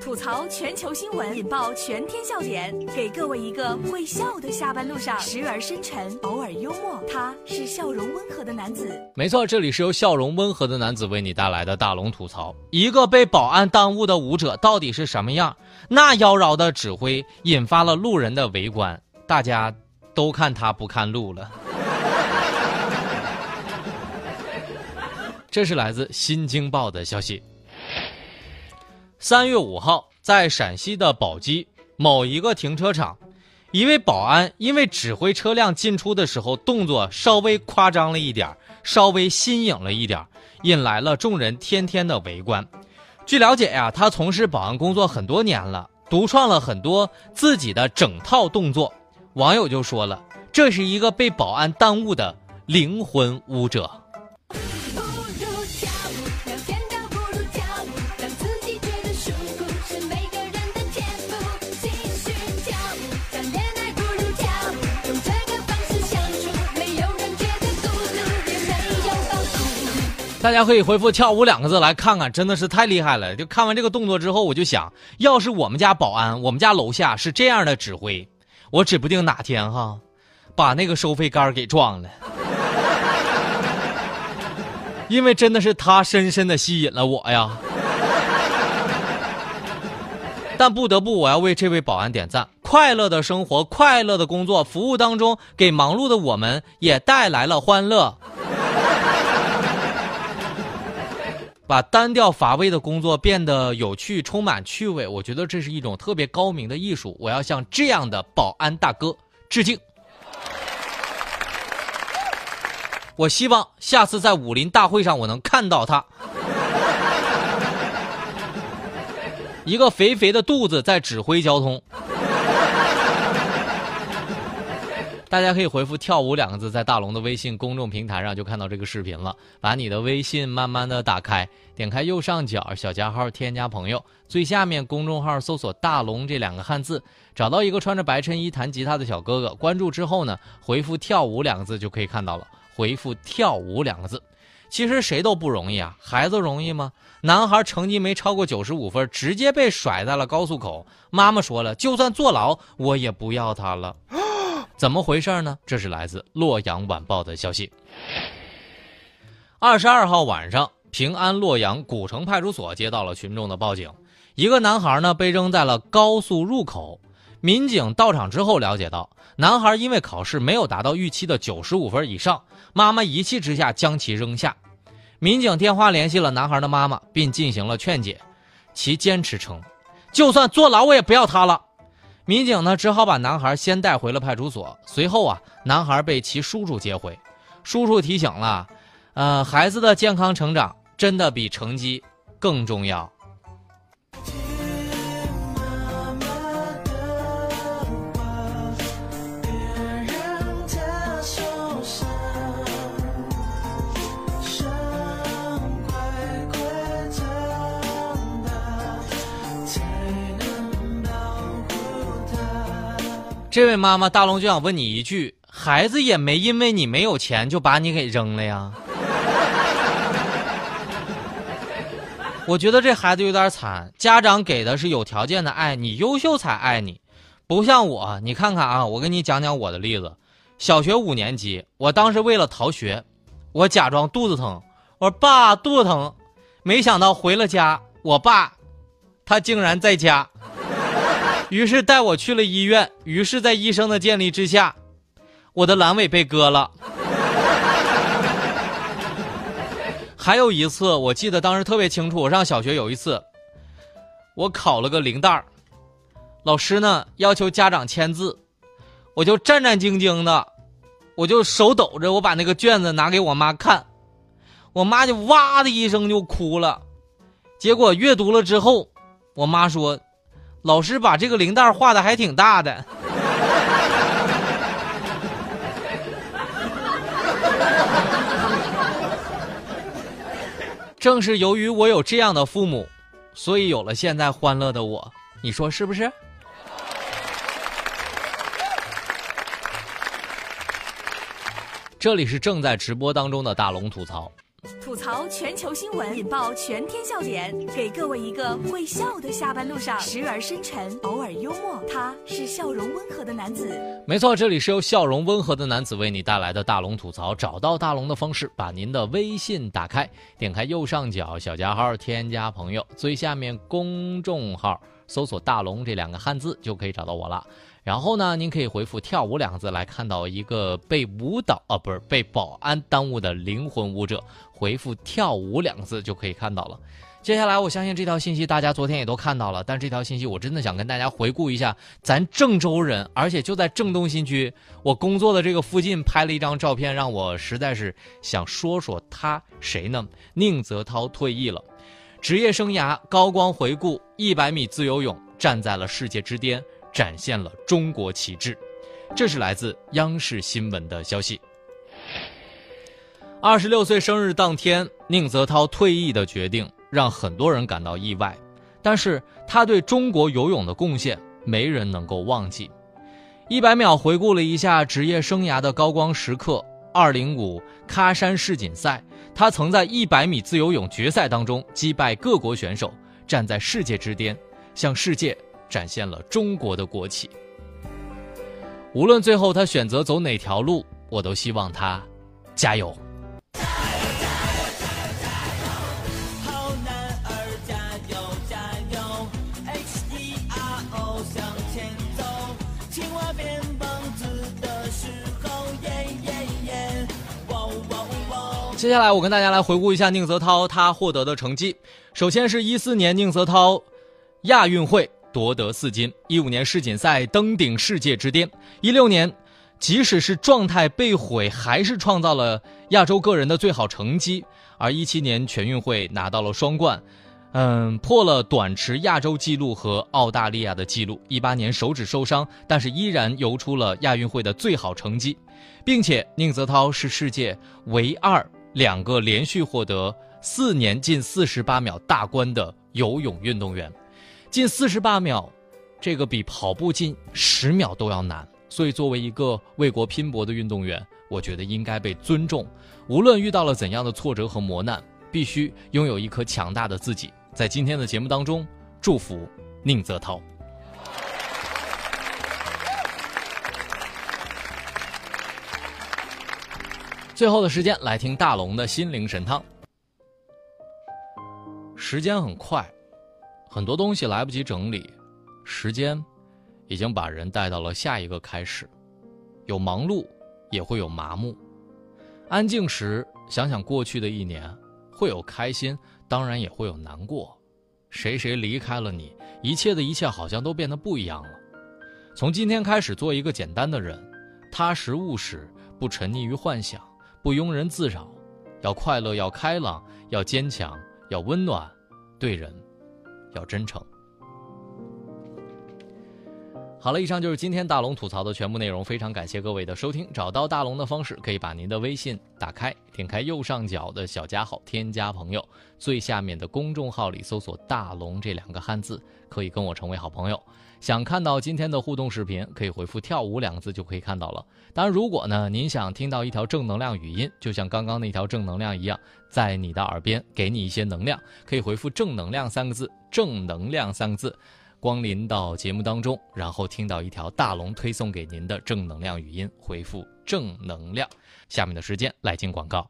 吐槽全球新闻，引爆全天笑点，给各位一个会笑的下班路上，时而深沉，偶尔幽默。他是笑容温和的男子。没错，这里是由笑容温和的男子为你带来的大龙吐槽。一个被保安耽误的舞者到底是什么样？那妖娆的指挥引发了路人的围观，大家都看他不看路了。这是来自《新京报》的消息。三月五号，在陕西的宝鸡某一个停车场，一位保安因为指挥车辆进出的时候动作稍微夸张了一点稍微新颖了一点引来了众人天天的围观。据了解呀，他从事保安工作很多年了，独创了很多自己的整套动作。网友就说了，这是一个被保安耽误的灵魂舞者。大家可以回复“跳舞”两个字来看看，真的是太厉害了！就看完这个动作之后，我就想，要是我们家保安，我们家楼下是这样的指挥，我指不定哪天哈，把那个收费杆给撞了。因为真的是他深深的吸引了我呀。但不得不，我要为这位保安点赞，快乐的生活，快乐的工作，服务当中给忙碌的我们也带来了欢乐。把单调乏味的工作变得有趣、充满趣味，我觉得这是一种特别高明的艺术。我要向这样的保安大哥致敬。我希望下次在武林大会上我能看到他，一个肥肥的肚子在指挥交通。大家可以回复“跳舞”两个字，在大龙的微信公众平台上就看到这个视频了。把你的微信慢慢的打开，点开右上角小加号，添加朋友，最下面公众号搜索“大龙”这两个汉字，找到一个穿着白衬衣弹吉他的小哥哥，关注之后呢，回复“跳舞”两个字就可以看到了。回复“跳舞”两个字，其实谁都不容易啊，孩子容易吗？男孩成绩没超过九十五分，直接被甩在了高速口，妈妈说了，就算坐牢，我也不要他了。怎么回事呢？这是来自《洛阳晚报》的消息。二十二号晚上，平安洛阳古城派出所接到了群众的报警，一个男孩呢被扔在了高速入口。民警到场之后了解到，男孩因为考试没有达到预期的九十五分以上，妈妈一气之下将其扔下。民警电话联系了男孩的妈妈，并进行了劝解，其坚持称，就算坐牢我也不要他了。民警呢，只好把男孩先带回了派出所。随后啊，男孩被其叔叔接回。叔叔提醒了，呃，孩子的健康成长真的比成绩更重要。这位妈妈，大龙就想问你一句：孩子也没因为你没有钱就把你给扔了呀？我觉得这孩子有点惨，家长给的是有条件的爱你，优秀才爱你，不像我。你看看啊，我给你讲讲我的例子。小学五年级，我当时为了逃学，我假装肚子疼，我说爸肚子疼，没想到回了家，我爸，他竟然在家。于是带我去了医院。于是，在医生的建立之下，我的阑尾被割了。还有一次，我记得当时特别清楚。我上小学有一次，我考了个零蛋儿，老师呢要求家长签字，我就战战兢兢的，我就手抖着，我把那个卷子拿给我妈看，我妈就哇的一声就哭了。结果阅读了之后，我妈说。老师把这个铃铛画的还挺大的。正是由于我有这样的父母，所以有了现在欢乐的我。你说是不是？这里是正在直播当中的大龙吐槽。吐槽全球新闻，引爆全天笑点，给各位一个会笑的下班路上，时而深沉，偶尔幽默。他是笑容温和的男子。没错，这里是由笑容温和的男子为你带来的大龙吐槽。找到大龙的方式，把您的微信打开，点开右上角小加号，添加朋友，最下面公众号搜索“大龙”这两个汉字就可以找到我了。然后呢，您可以回复“跳舞”两个字来看到一个被舞蹈啊，不是被保安耽误的灵魂舞者。回复“跳舞”两个字就可以看到了。接下来，我相信这条信息大家昨天也都看到了，但这条信息我真的想跟大家回顾一下，咱郑州人，而且就在郑东新区我工作的这个附近拍了一张照片，让我实在是想说说他谁呢？宁泽涛退役了，职业生涯高光回顾，一百米自由泳站在了世界之巅。展现了中国旗帜，这是来自央视新闻的消息。二十六岁生日当天，宁泽涛退役的决定让很多人感到意外，但是他对中国游泳的贡献，没人能够忘记。一百秒回顾了一下职业生涯的高光时刻：二零五喀山世锦赛，他曾在一百米自由泳决赛当中击败各国选手，站在世界之巅，向世界。展现了中国的国旗。无论最后他选择走哪条路，我都希望他加油。接下来，我跟大家来回顾一下宁泽涛他获得的成绩。首先是一四年宁泽涛亚运会。夺得四金，一五年世锦赛登顶世界之巅，一六年，即使是状态被毁，还是创造了亚洲个人的最好成绩，而一七年全运会拿到了双冠，嗯，破了短池亚洲纪录和澳大利亚的纪录。一八年手指受伤，但是依然游出了亚运会的最好成绩，并且宁泽涛是世界唯二两个连续获得四年近四十八秒大关的游泳运动员。近四十八秒，这个比跑步近十秒都要难。所以，作为一个为国拼搏的运动员，我觉得应该被尊重。无论遇到了怎样的挫折和磨难，必须拥有一颗强大的自己。在今天的节目当中，祝福宁泽涛。最后的时间，来听大龙的心灵神汤。时间很快。很多东西来不及整理，时间已经把人带到了下一个开始。有忙碌，也会有麻木。安静时想想过去的一年，会有开心，当然也会有难过。谁谁离开了你，一切的一切好像都变得不一样了。从今天开始，做一个简单的人，踏实务实，不沉溺于幻想，不庸人自扰。要快乐，要开朗，要坚强，要温暖，对人。要真诚。好了，以上就是今天大龙吐槽的全部内容。非常感谢各位的收听。找到大龙的方式，可以把您的微信打开，点开右上角的小加号，添加朋友，最下面的公众号里搜索“大龙”这两个汉字，可以跟我成为好朋友。想看到今天的互动视频，可以回复“跳舞”两个字就可以看到了。当然，如果呢您想听到一条正能量语音，就像刚刚那条正能量一样，在你的耳边给你一些能量，可以回复“正能量”三个字，“正能量”三个字，光临到节目当中，然后听到一条大龙推送给您的正能量语音，回复“正能量”。下面的时间来进广告。